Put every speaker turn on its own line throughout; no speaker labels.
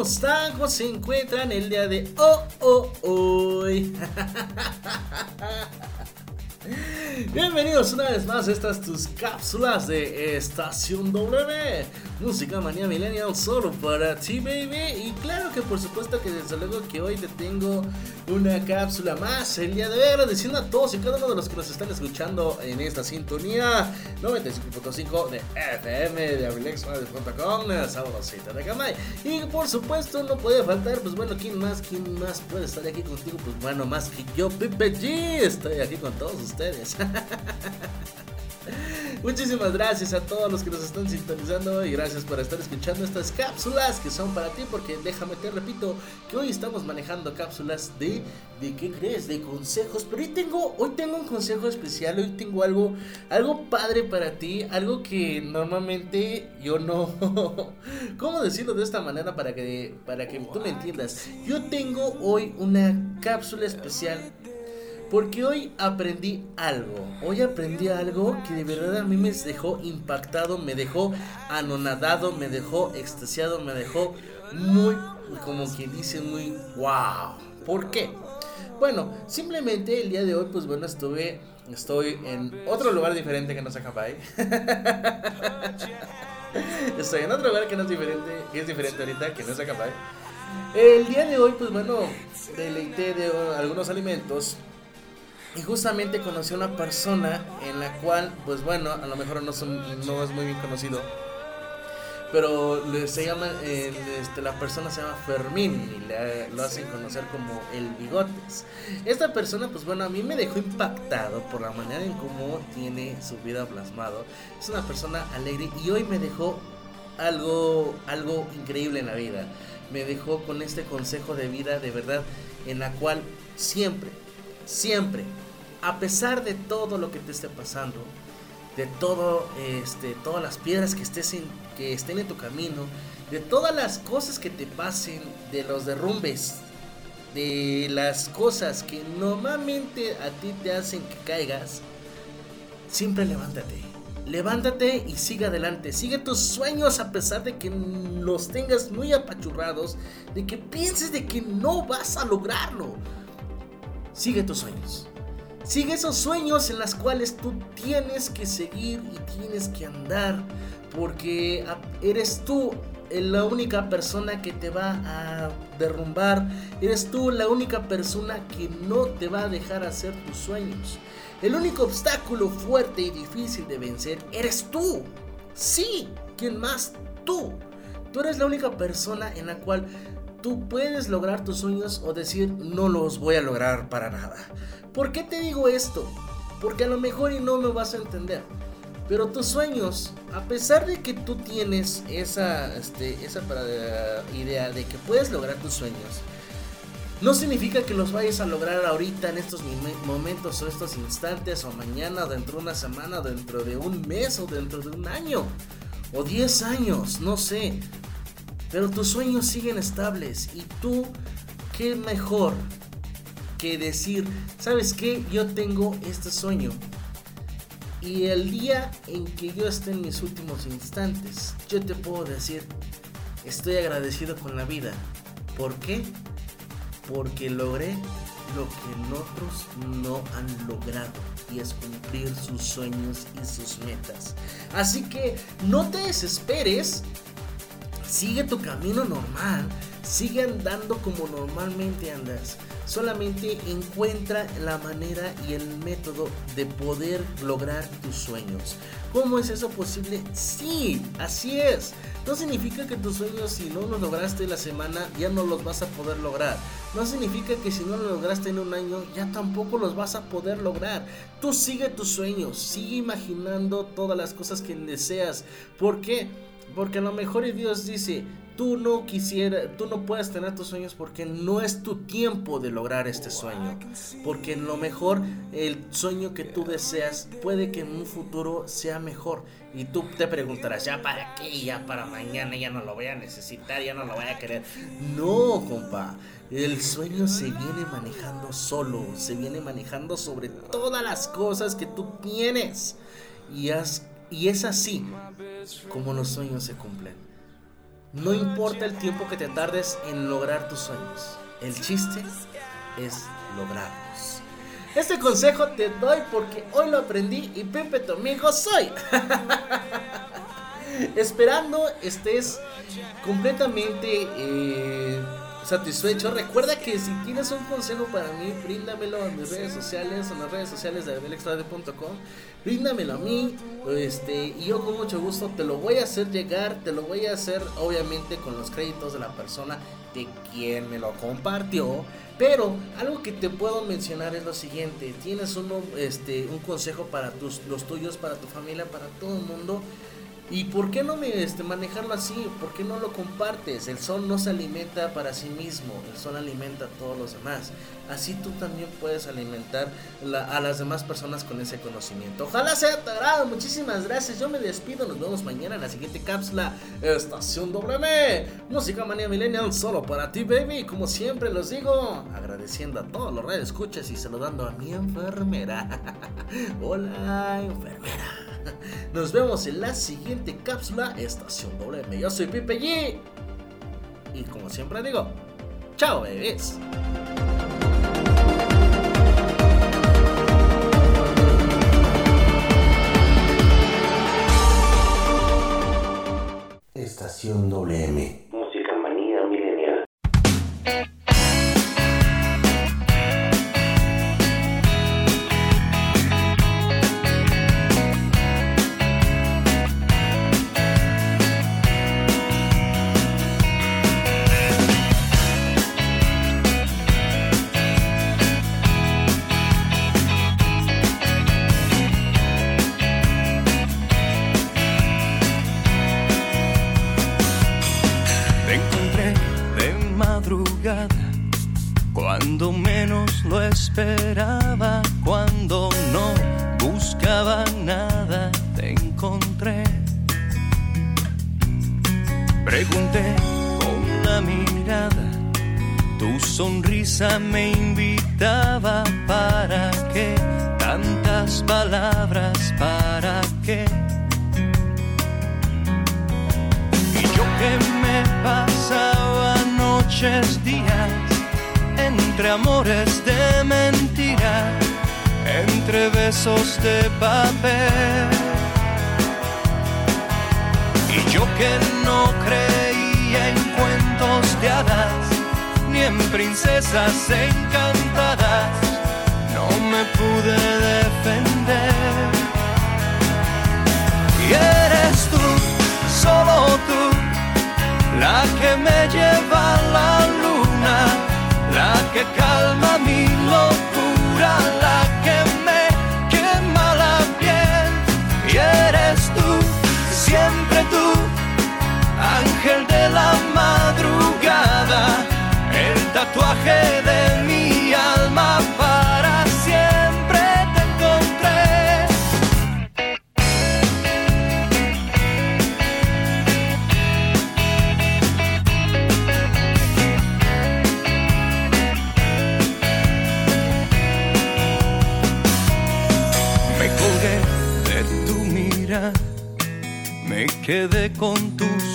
everybody. ¿Cómo están? ¿Cómo se encuentran el día de hoy? Bienvenidos una vez más a estas tus cápsulas de Estación W. Música Manía Millennial solo para ti baby. Y claro que por supuesto que desde luego que hoy te tengo una cápsula más El día de hoy agradeciendo a todos y cada uno de los que nos están escuchando en esta sintonía. 95.5 de FM de abrilexradio.com Sábado 7 de Gamay. Y por supuesto no puede faltar pues bueno quién más, quién más puede estar aquí contigo Pues bueno más que yo Pepe G. Estoy aquí con todos ustedes Muchísimas gracias a todos los que nos están sintonizando y gracias por estar escuchando estas cápsulas que son para ti porque déjame te repito que hoy estamos manejando cápsulas de de qué crees, de consejos, pero hoy tengo hoy tengo un consejo especial, hoy tengo algo algo padre para ti, algo que normalmente yo no ¿Cómo decirlo de esta manera para que para que tú me entiendas? Yo tengo hoy una cápsula especial porque hoy aprendí algo. Hoy aprendí algo que de verdad a mí me dejó impactado, me dejó anonadado, me dejó extasiado, me dejó muy, como quien dice, muy wow. ¿Por qué? Bueno, simplemente el día de hoy, pues bueno, estuve, estoy en otro lugar diferente que no se acaba Estoy en otro lugar que no es diferente, que es diferente ahorita, que no se acaba El día de hoy, pues bueno, deleité de algunos alimentos y justamente conocí a una persona en la cual, pues bueno, a lo mejor no, es muy bien conocido. Pero se llama, este, la persona se llama Fermín y le, lo hacen conocer como el Bigotes. Esta persona, pues bueno, a mí me dejó impactado por la manera en cómo tiene su vida plasmado. Es una persona alegre y hoy me dejó algo, algo increíble en la vida. Me dejó con este consejo de vida de verdad en la cual siempre, siempre, a pesar de todo lo que te esté pasando, de todo, este, todas las piedras que, que estén en tu camino, de todas las cosas que te pasen, de los derrumbes, de las cosas que normalmente a ti te hacen que caigas, siempre levántate. Levántate y sigue adelante. Sigue tus sueños a pesar de que los tengas muy apachurrados, de que pienses de que no vas a lograrlo. Sigue tus sueños. Sigue esos sueños en los cuales tú tienes que seguir y tienes que andar. Porque eres tú la única persona que te va a derrumbar. Eres tú la única persona que no te va a dejar hacer tus sueños. El único obstáculo fuerte y difícil de vencer eres tú. Sí, ¿quién más? Tú. Tú eres la única persona en la cual tú puedes lograr tus sueños o decir no los voy a lograr para nada. ¿Por qué te digo esto? Porque a lo mejor y no me vas a entender. Pero tus sueños, a pesar de que tú tienes esa, este, esa idea de que puedes lograr tus sueños, no significa que los vayas a lograr ahorita en estos momentos o estos instantes o mañana, dentro de una semana, dentro de un mes o dentro de un año o 10 años, no sé. Pero tus sueños siguen estables y tú, qué mejor que decir, ¿sabes qué? Yo tengo este sueño. Y el día en que yo esté en mis últimos instantes, yo te puedo decir, estoy agradecido con la vida. ¿Por qué? Porque logré lo que otros no han logrado y es cumplir sus sueños y sus metas. Así que no te desesperes Sigue tu camino normal, sigue andando como normalmente andas. Solamente encuentra la manera y el método de poder lograr tus sueños. ¿Cómo es eso posible? Sí, así es. No significa que tus sueños si no los lograste la semana ya no los vas a poder lograr. No significa que si no los lograste en un año ya tampoco los vas a poder lograr. Tú sigue tus sueños, sigue imaginando todas las cosas que deseas. ¿Por qué? Porque a lo mejor Dios dice, tú no quisiera, tú no puedes tener tus sueños porque no es tu tiempo de lograr este sueño. Porque en lo mejor el sueño que tú deseas puede que en un futuro sea mejor. Y tú te preguntarás, ¿ya para qué? Ya para mañana, ya no lo voy a necesitar, ya no lo voy a querer. No, compa. El sueño se viene manejando solo, se viene manejando sobre todas las cosas que tú tienes. Y, y es así como los sueños se cumplen. No importa el tiempo que te tardes en lograr tus sueños. El chiste es lograrlos. Este consejo te doy porque hoy lo aprendí y Pepe tu amigo soy. Esperando estés completamente eh, satisfecho. Recuerda que si tienes un consejo para mí, bríndamelo en mis redes sociales, en las redes sociales de abelextrade.com. Bríndamelo a mí, este, y yo con mucho gusto te lo voy a hacer llegar, te lo voy a hacer obviamente con los créditos de la persona de quien me lo compartió. Pero algo que te puedo mencionar es lo siguiente, tienes uno, este, un consejo para tus, los tuyos, para tu familia, para todo el mundo ¿Y por qué no me, este, manejarlo así? ¿Por qué no lo compartes? El sol no se alimenta para sí mismo, el sol alimenta a todos los demás. Así tú también puedes alimentar a las demás personas con ese conocimiento. Ojalá sea tu agrado, muchísimas gracias. Yo me despido, nos vemos mañana en la siguiente cápsula Estación W. Música Manía Millennial solo para ti, baby. Como siempre los digo, agradeciendo a todos los redes escuchas y saludando a mi enfermera. Hola, enfermera. Nos vemos en la siguiente cápsula Estación WM. Yo soy Pipe G. Y como siempre digo, chao bebés.
Estación WM.
Cuando menos lo esperaba, cuando no buscaba nada, te encontré. Pregunté con la mirada, tu sonrisa me invitaba, ¿para qué? Tantas palabras, ¿para qué? Y yo que me pasaba días, entre amores de mentira, entre besos de papel. Y yo que no creía en cuentos de hadas, ni en princesas encantadas, no me pude defender. Y eres tú, solo tú, la que me lleva calma mi locura,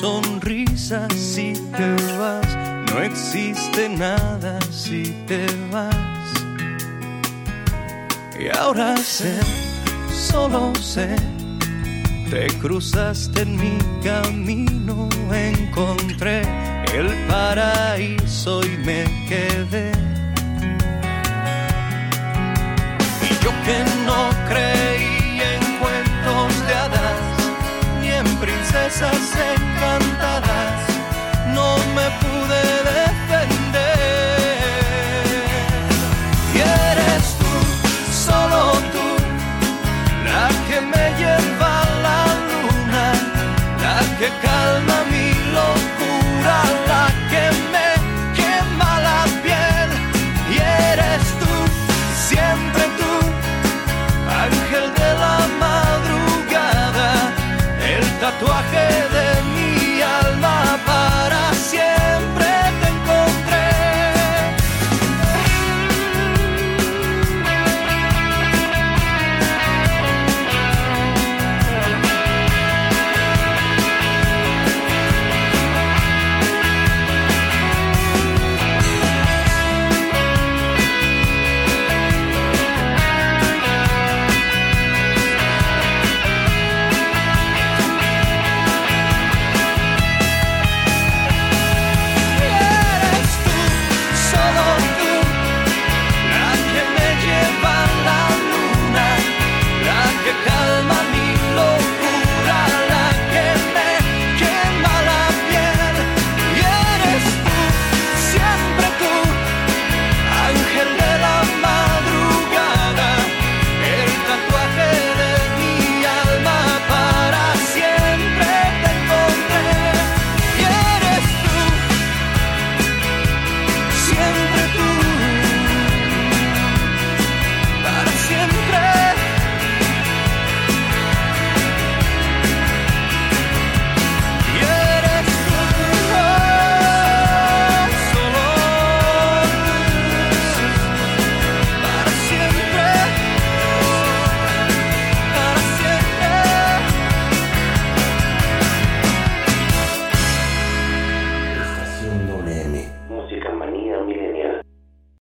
sonrisa. Si te vas, no existe nada si te vas. Y ahora sé, solo sé, te cruzaste en mi camino, encontré el paraíso y me quedé. Y yo que calma mi